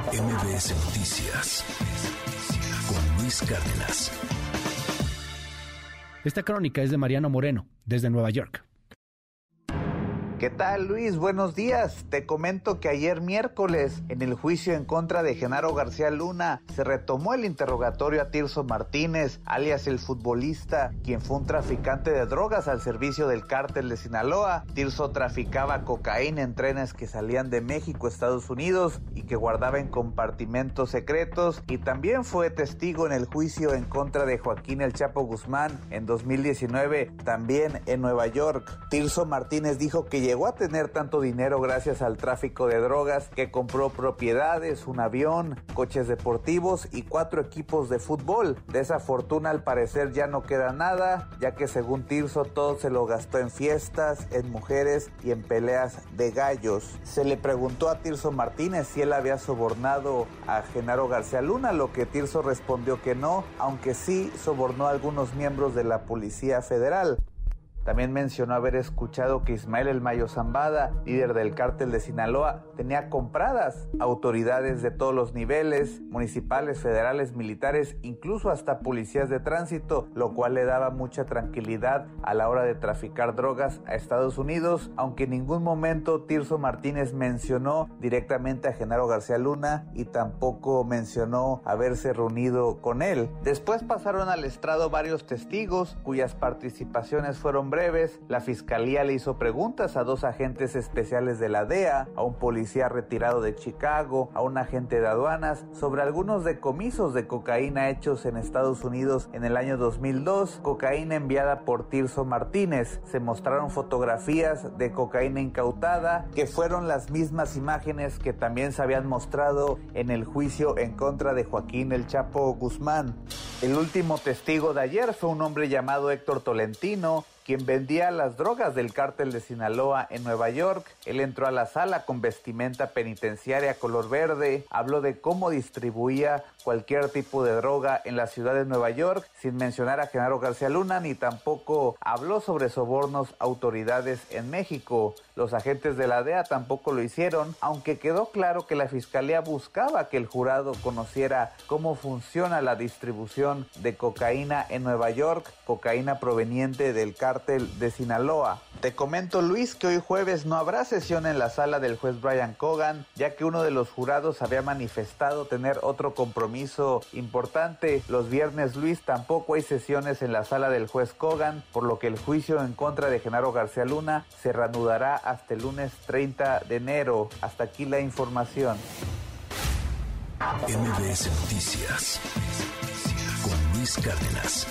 MBS Noticias con Luis Cárdenas. Esta crónica es de Mariano Moreno, desde Nueva York. ¿Qué tal Luis? Buenos días. Te comento que ayer miércoles, en el juicio en contra de Genaro García Luna, se retomó el interrogatorio a Tirso Martínez, alias el futbolista, quien fue un traficante de drogas al servicio del cártel de Sinaloa. Tirso traficaba cocaína en trenes que salían de México a Estados Unidos y que guardaba en compartimentos secretos y también fue testigo en el juicio en contra de Joaquín El Chapo Guzmán en 2019, también en Nueva York. Tirso Martínez dijo que llegó a tener tanto dinero gracias al tráfico de drogas que compró propiedades, un avión, coches deportivos y cuatro equipos de fútbol. De esa fortuna al parecer ya no queda nada, ya que según Tirso todo se lo gastó en fiestas, en mujeres y en peleas de gallos. Se le preguntó a Tirso Martínez si él había sobornado a Genaro García Luna, lo que Tirso respondió que no, aunque sí sobornó a algunos miembros de la Policía Federal. También mencionó haber escuchado que Ismael El Mayo Zambada, líder del cártel de Sinaloa, tenía compradas autoridades de todos los niveles, municipales, federales, militares, incluso hasta policías de tránsito, lo cual le daba mucha tranquilidad a la hora de traficar drogas a Estados Unidos, aunque en ningún momento Tirso Martínez mencionó directamente a Genaro García Luna y tampoco mencionó haberse reunido con él. Después pasaron al estrado varios testigos cuyas participaciones fueron breves, la fiscalía le hizo preguntas a dos agentes especiales de la DEA, a un policía retirado de Chicago, a un agente de aduanas, sobre algunos decomisos de cocaína hechos en Estados Unidos en el año 2002, cocaína enviada por Tirso Martínez. Se mostraron fotografías de cocaína incautada, que fueron las mismas imágenes que también se habían mostrado en el juicio en contra de Joaquín El Chapo Guzmán. El último testigo de ayer fue un hombre llamado Héctor Tolentino, quien vendía las drogas del cártel de Sinaloa en Nueva York. Él entró a la sala con vestimenta penitenciaria color verde, habló de cómo distribuía cualquier tipo de droga en la ciudad de Nueva York, sin mencionar a Genaro García Luna, ni tampoco habló sobre sobornos a autoridades en México. Los agentes de la DEA tampoco lo hicieron, aunque quedó claro que la fiscalía buscaba que el jurado conociera cómo funciona la distribución de cocaína en Nueva York, cocaína proveniente del cártel de Sinaloa. Te comento Luis que hoy jueves no habrá sesión en la sala del juez Brian Cogan, ya que uno de los jurados había manifestado tener otro compromiso importante. Los viernes Luis tampoco hay sesiones en la sala del juez Cogan, por lo que el juicio en contra de Genaro García Luna se reanudará hasta el lunes 30 de enero. Hasta aquí la información. MBS Noticias con Luis Cárdenas.